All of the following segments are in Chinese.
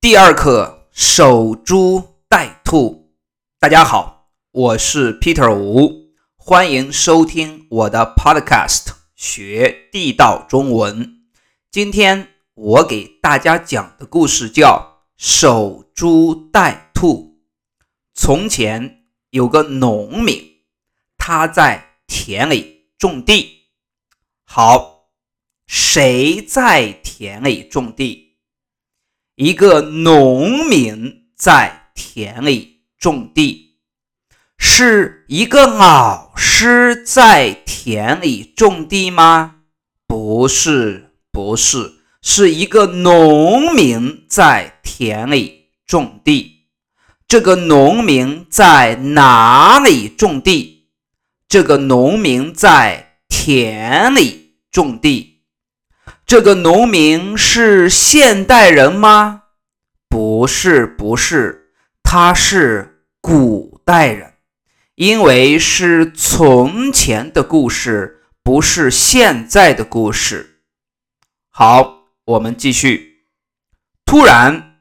第二课守株待兔。大家好，我是 Peter 吴，欢迎收听我的 Podcast 学地道中文。今天我给大家讲的故事叫《守株待兔》。从前有个农民，他在田里种地。好，谁在田里种地？一个农民在田里种地，是一个老师在田里种地吗？不是，不是，是一个农民在田里种地。这个农民在哪里种地？这个农民在田里种地。这个农民是现代人吗？不是，不是，他是古代人，因为是从前的故事，不是现在的故事。好，我们继续。突然，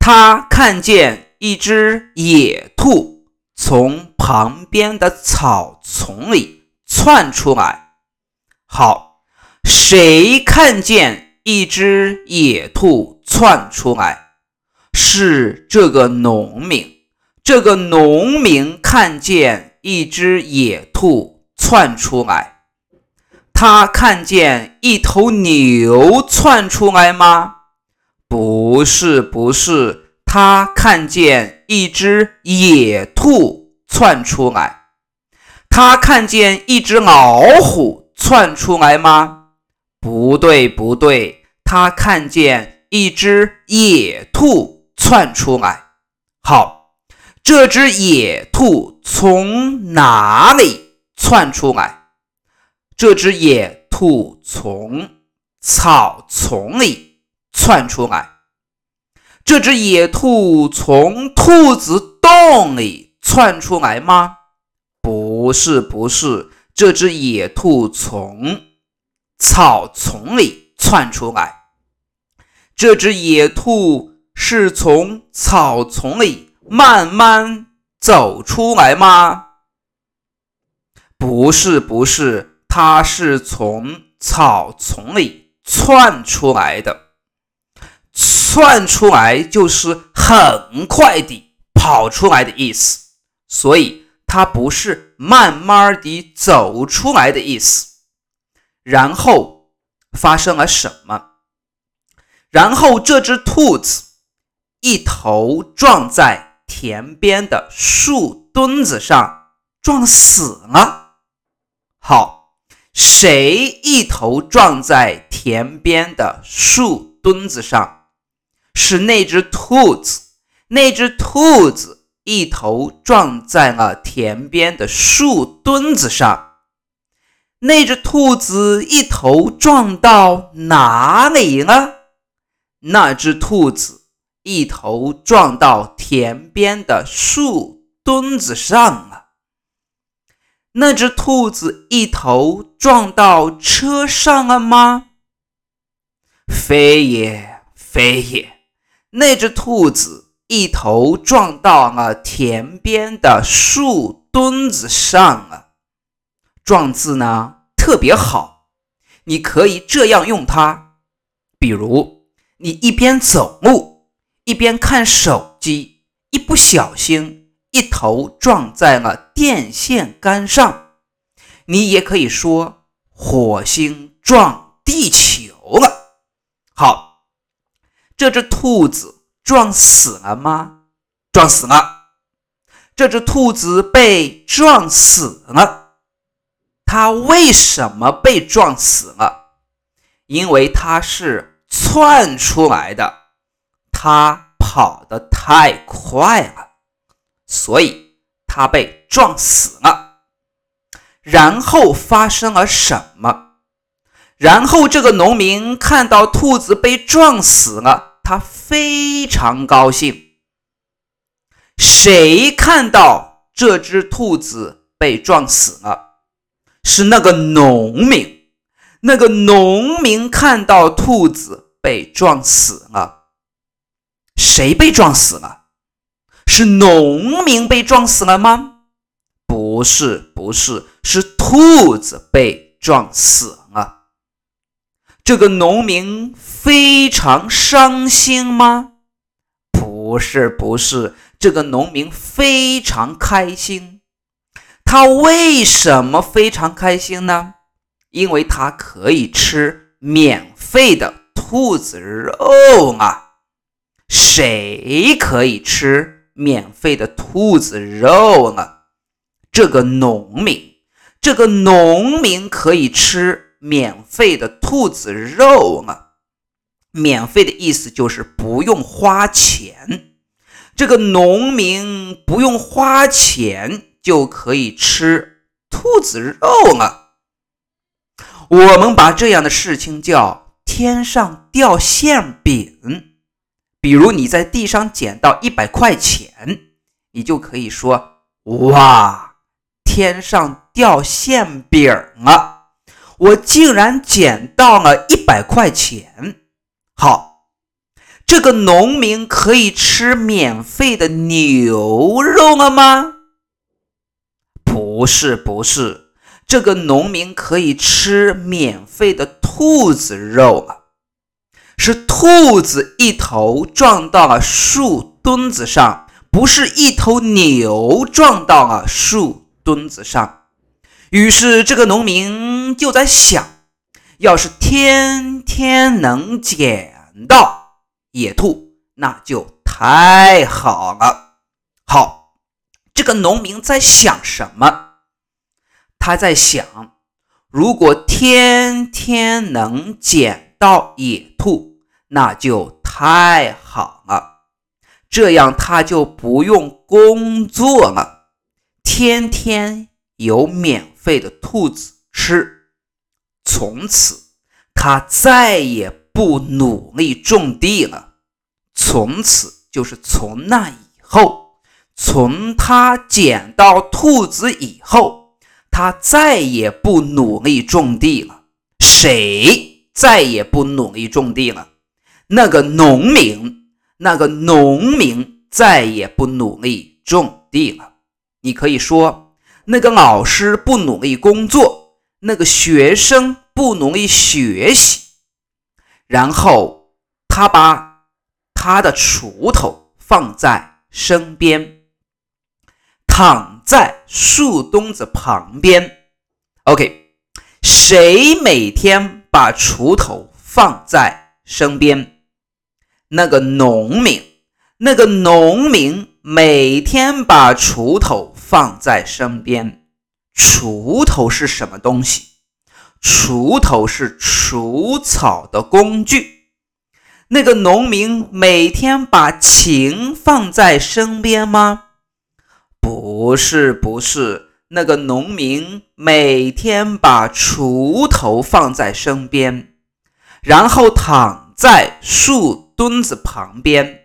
他看见一只野兔从旁边的草丛里窜出来。好。谁看见一只野兔窜出来？是这个农民。这个农民看见一只野兔窜出来。他看见一头牛窜出来吗？不是，不是。他看见一只野兔窜出来。他看见一只老虎窜出来吗？不对，不对，他看见一只野兔窜出来。好，这只野兔从哪里窜出来？这只野兔从草丛里窜出来。这只野兔从兔子洞里窜出来吗？不是，不是，这只野兔从。草丛里窜出来，这只野兔是从草丛里慢慢走出来吗？不是，不是，它是从草丛里窜出来的。窜出来就是很快地跑出来的意思，所以它不是慢慢地走出来的意思。然后发生了什么？然后这只兔子一头撞在田边的树墩子上，撞死了。好，谁一头撞在田边的树墩子上？是那只兔子。那只兔子一头撞在了田边的树墩子上。那只兔子一头撞到哪里了？那只兔子一头撞到田边的树墩子上了。那只兔子一头撞到车上了吗？非也，非也。那只兔子一头撞到了田边的树墩子上了。撞字呢特别好，你可以这样用它。比如，你一边走路一边看手机，一不小心一头撞在了电线杆上。你也可以说火星撞地球了。好，这只兔子撞死了吗？撞死了。这只兔子被撞死了。它为什么被撞死了？因为它是窜出来的，他跑得太快了，所以他被撞死了。然后发生了什么？然后这个农民看到兔子被撞死了，他非常高兴。谁看到这只兔子被撞死了？是那个农民，那个农民看到兔子被撞死了，谁被撞死了？是农民被撞死了吗？不是，不是，是兔子被撞死了。这个农民非常伤心吗？不是，不是，这个农民非常开心。他为什么非常开心呢？因为他可以吃免费的兔子肉啊！谁可以吃免费的兔子肉呢？这个农民，这个农民可以吃免费的兔子肉吗？免费的意思就是不用花钱。这个农民不用花钱就可以吃兔子肉了。我们把这样的事情叫“天上掉馅饼”。比如你在地上捡到一百块钱，你就可以说：“哇，天上掉馅饼了！我竟然捡到了一百块钱。”好，这个农民可以吃免费的牛肉了吗？不是，不是，这个农民可以吃免费的兔子肉了。是兔子一头撞到了树墩子上，不是一头牛撞到了树墩子上。于是这个农民就在想。要是天天能捡到野兔，那就太好了。好，这个农民在想什么？他在想，如果天天能捡到野兔，那就太好了。这样他就不用工作了，天天有免费的兔子吃。从此，他再也不努力种地了。从此，就是从那以后，从他捡到兔子以后，他再也不努力种地了。谁再也不努力种地了？那个农民。那个农民再也不努力种地了。你可以说，那个老师不努力工作。那个学生不努力学习，然后他把他的锄头放在身边，躺在树墩子旁边。OK，谁每天把锄头放在身边？那个农民，那个农民每天把锄头放在身边。锄头是什么东西？锄头是除草的工具。那个农民每天把琴放在身边吗？不是，不是。那个农民每天把锄头放在身边，然后躺在树墩子旁边。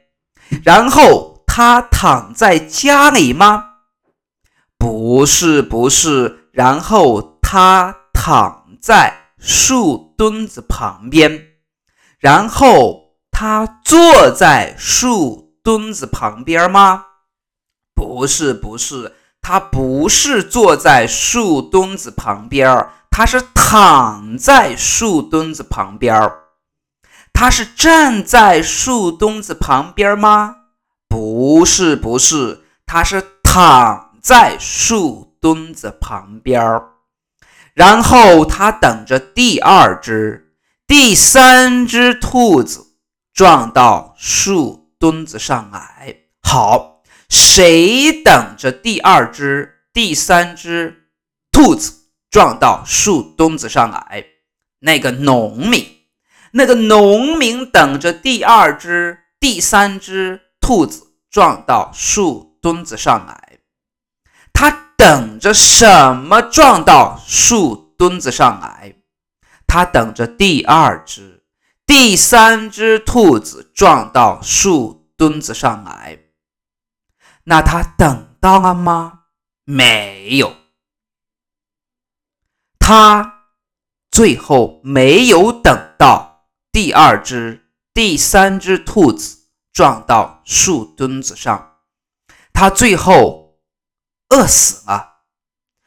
然后他躺在家里吗？不是不是，然后他躺在树墩子旁边，然后他坐在树墩子旁边吗？不是不是，他不是坐在树墩子旁边儿，他是躺在树墩子旁边儿。他是站在树墩子旁边吗？不是不是，他是躺。在树墩子旁边儿，然后他等着第二只、第三只兔子撞到树墩子上来。好，谁等着第二只、第三只兔子撞到树墩子上来？那个农民，那个农民等着第二只、第三只兔子撞到树墩子上来。他等着什么撞到树墩子上来？他等着第二只、第三只兔子撞到树墩子上来。那他等到了吗？没有。他最后没有等到第二只、第三只兔子撞到树墩子上，他最后饿死了。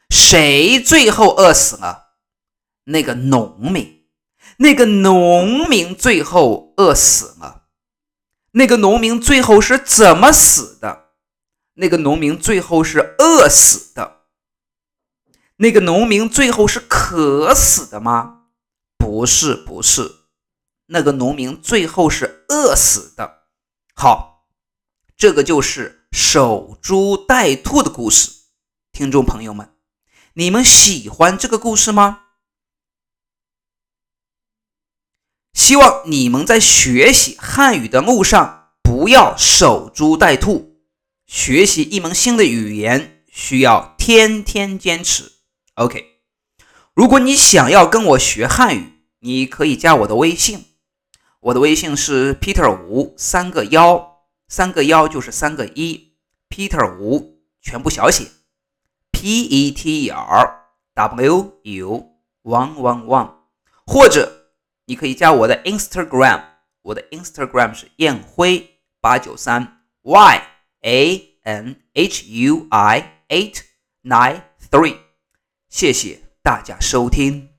谁最后饿死了？那个农民，那个农民最后饿死了。那个农民最后是怎么死的？那个农民最后是饿死的。那个农民最后是渴死的吗？不是，不是。那个农民最后是饿死的。好，这个就是守株待兔的故事。听众朋友们，你们喜欢这个故事吗？希望你们在学习汉语的路上不要守株待兔。学习一门新的语言需要天天坚持。OK，如果你想要跟我学汉语，你可以加我的微信。我的微信是 Peter 吴三个幺，三个幺就是三个一，Peter 吴全部小写，P E T E R W U one one one，或者你可以加我的 Instagram，我的 Instagram 是燕辉八九三 Y A N H U I eight nine three，谢谢大家收听。